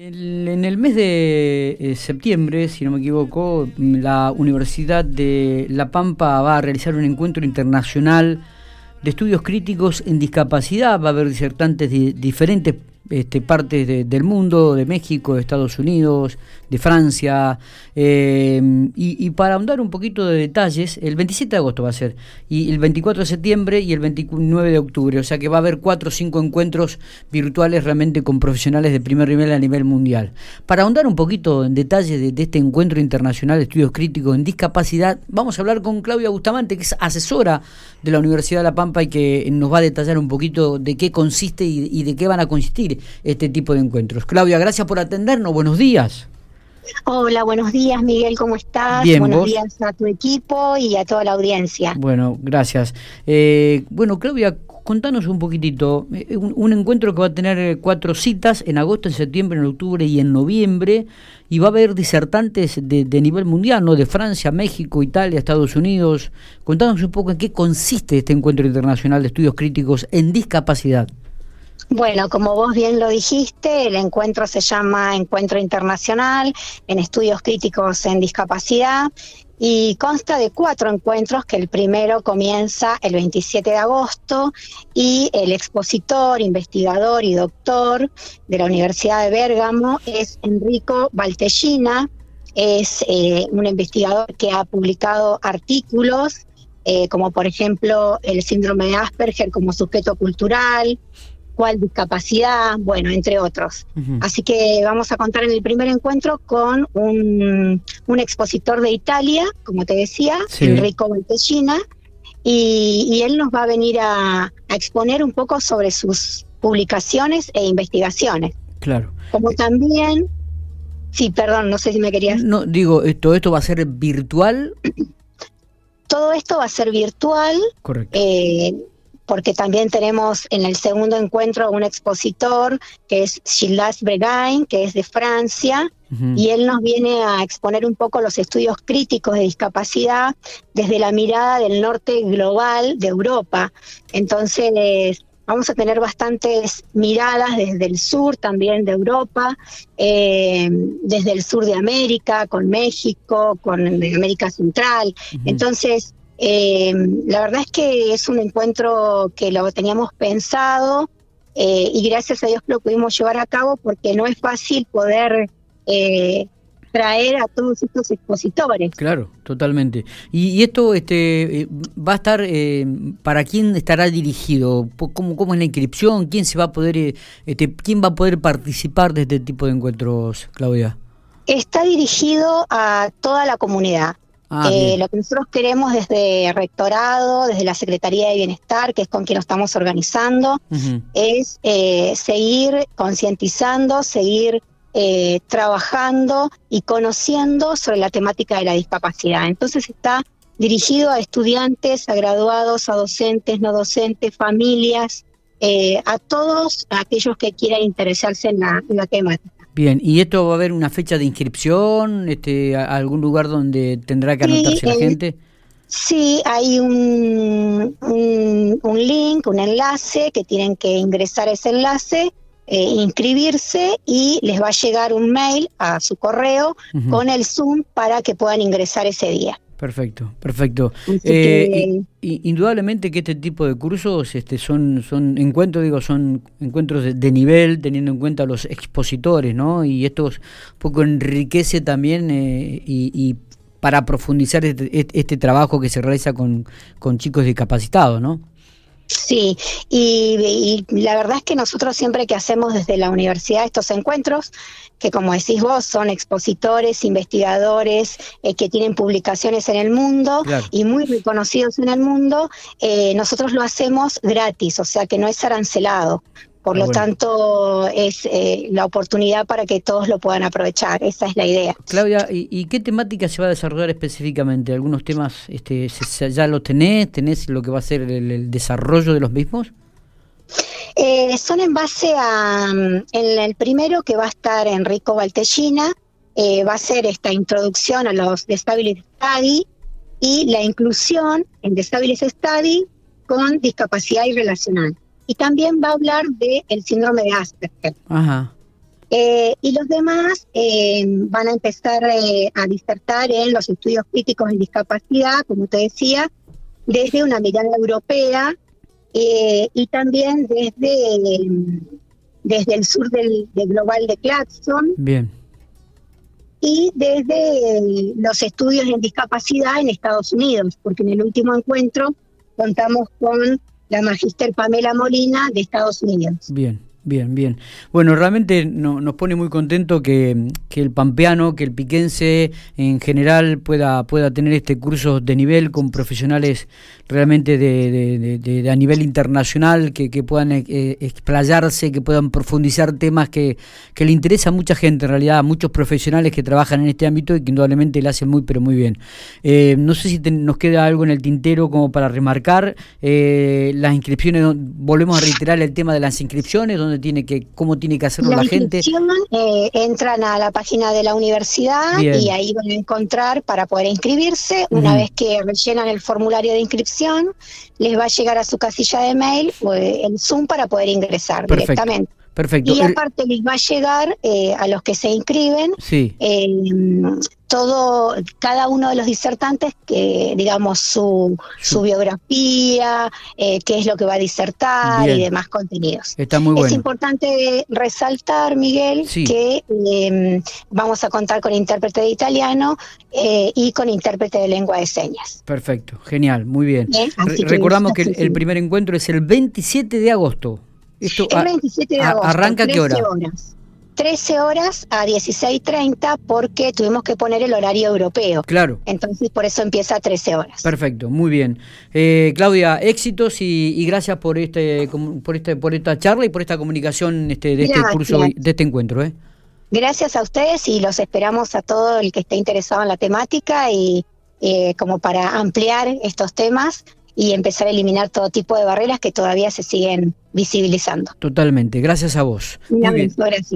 en el mes de eh, septiembre, si no me equivoco, la Universidad de La Pampa va a realizar un encuentro internacional de estudios críticos en discapacidad. Va a haber disertantes de diferentes este, partes del mundo, de México, de Estados Unidos, de Francia. Eh, y, para ahondar un poquito de detalles, el 27 de agosto va a ser, y el 24 de septiembre y el 29 de octubre. O sea que va a haber cuatro o cinco encuentros virtuales realmente con profesionales de primer nivel a nivel mundial. Para ahondar un poquito en detalle de, este encuentro internacional de estudios críticos en discapacidad, vamos a hablar con Claudia Bustamante, que es asesora de la Universidad de La Pampa y que nos va a detallar un poquito de qué consiste y de qué van a consistir este tipo de encuentros. Claudia, gracias por atendernos. Buenos días. Hola, buenos días Miguel, ¿cómo estás? Bien, buenos días a tu equipo y a toda la audiencia. Bueno, gracias. Eh, bueno, Claudia, contanos un poquitito, eh, un, encuentro que va a tener eh, cuatro citas en agosto, en septiembre, en octubre y en noviembre, y va a haber disertantes de, de nivel mundial, ¿no? De Francia, México, Italia, Estados Unidos. Contanos un poco en qué consiste este encuentro internacional de estudios críticos en discapacidad. Bueno, como vos bien lo dijiste, el encuentro se llama Encuentro Internacional en Estudios Críticos en Discapacidad y consta de cuatro encuentros que el primero comienza el 27 de agosto y el expositor, investigador y doctor de la Universidad de Bérgamo es Enrico Valtellina, es eh, un investigador que ha publicado artículos eh, como por ejemplo el síndrome de Asperger como sujeto cultural, cuál discapacidad, bueno, entre otros. Así que vamos a contar en el primer encuentro con un, expositor de Italia, como te decía, Enrico Montesina, y, él nos va a venir a, exponer un poco sobre sus publicaciones e investigaciones. Claro. Como también, sí, perdón, no sé si me querías... No, digo, ¿todo esto va a ser virtual? Todo esto va a ser virtual. Correcto. Eh, porque también tenemos en el segundo encuentro un expositor que es Gilles Bregain, que es de Francia, y él nos viene a exponer un poco los estudios críticos de discapacidad desde la mirada del norte global de Europa. Entonces, vamos a tener bastantes miradas desde el sur también de Europa, eh, desde el sur de América, con México, con América Central. Entonces, eh, la verdad es que es un encuentro que lo teníamos pensado eh, y gracias a Dios lo pudimos llevar a cabo porque no es fácil poder eh, traer a todos estos expositores. Claro, totalmente. Y, esto este, va a estar, ¿para quién estará dirigido? ¿Cómo, ¿Cómo es la inscripción? ¿Quién se va a poder, este, quién va a poder participar de este tipo de encuentros, Claudia? Está dirigido a toda la comunidad. Ah, eh, lo que nosotros queremos desde Rectorado, desde la Secretaría de Bienestar, que es con quien nos estamos organizando, es eh, seguir concientizando, seguir eh, trabajando y conociendo sobre la temática de la discapacidad. Entonces está dirigido a estudiantes, a graduados, a docentes, no docentes, familias, a todos aquellos que quieran interesarse en la temática. Bien, ¿y esto va a haber una fecha de inscripción? Este, ¿Algún lugar donde tendrá que anotarse la gente? Sí, hay un, un, link, un enlace que tienen que ingresar ese enlace, eh, inscribirse y les va a llegar un mail a su correo con el Zoom para que puedan ingresar ese día. Perfecto, perfecto. Eh, indudablemente que este tipo de cursos este, son, son encuentros, digo, son encuentros de, nivel, teniendo en cuenta los expositores, ¿no? Y esto un poco enriquece también eh, y, para profundizar este, este, trabajo que se realiza con, con chicos discapacitados, ¿no? Sí, y, la verdad es que nosotros siempre que hacemos desde la universidad estos encuentros, que como decís vos, son expositores, investigadores eh, que tienen publicaciones en el mundo y muy reconocidos en el mundo, eh, nosotros lo hacemos gratis, o sea que no es arancelado. Por ah, lo tanto, es eh, la oportunidad para que todos lo puedan aprovechar. Esa es la idea. Claudia, ¿y, qué temática se va a desarrollar específicamente? ¿Algunos temas este, ya los tenés? ¿Tenés lo que va a ser el, desarrollo de los mismos? Eh, son en base a, en el primero que va a estar Enrico Valtellina, eh, va a ser esta introducción a los Disability Study y la inclusión en Disability Study con discapacidad y relacional y también va a hablar del el síndrome de Asperger. Ajá. Eh, y los demás eh, van a empezar eh, a disertar en los estudios críticos en discapacidad, como te decía, desde una mirada europea y también desde, desde el sur del, global de Claxon. Bien. Y desde los estudios en discapacidad en Estados Unidos, porque en el último encuentro contamos con la magíster Pamela Molina de Estados Unidos. Bien. Bien, bien. Bueno, realmente nos pone muy contento que, que, el pampeano, que el piquense en general pueda, pueda tener este curso de nivel con profesionales realmente de, de, a nivel internacional, que, que puedan eh, explayarse, que puedan profundizar temas que, que le interesa a mucha gente, en realidad, a muchos profesionales que trabajan en este ámbito y que indudablemente le hacen muy, pero muy bien. Eh, no sé si nos queda algo en el tintero como para remarcar. Eh, las inscripciones, volvemos a reiterar el tema de las inscripciones, donde tiene que, cómo tiene que hacerlo la, gente. Eh, entran a la página de la universidad y ahí van a encontrar para poder inscribirse. Una vez que rellenan el formulario de inscripción, les va a llegar a su casilla de mail eh, el Zoom para poder ingresar directamente. Perfecto. Y aparte les va a llegar eh, a los que se inscriben sí. eh, todo, cada uno de los disertantes, que digamos su, su biografía, eh, qué es lo que va a disertar y demás contenidos. Está muy bueno. Es importante resaltar, Miguel, que em, vamos a contar con intérprete de italiano eh, y con intérprete de lengua de señas. Perfecto, genial, muy bien. recordamos que el primer encuentro es el 27 de agosto el 27 de agosto. ¿Arranca qué hora? Horas. 13 horas a 16.30 porque tuvimos que poner el horario europeo. Claro. Entonces por eso empieza a 13 horas. Perfecto, muy bien. Eh, Claudia, éxitos y, gracias por este, por este, por esta charla y por esta comunicación este, de este curso, de este encuentro. ¿eh? Gracias a ustedes y los esperamos a todo el que esté interesado en la temática y eh, como para ampliar estos temas y empezar a eliminar todo tipo de barreras que todavía se siguen visibilizando. Totalmente, gracias a vos. Muy bien. Gracias.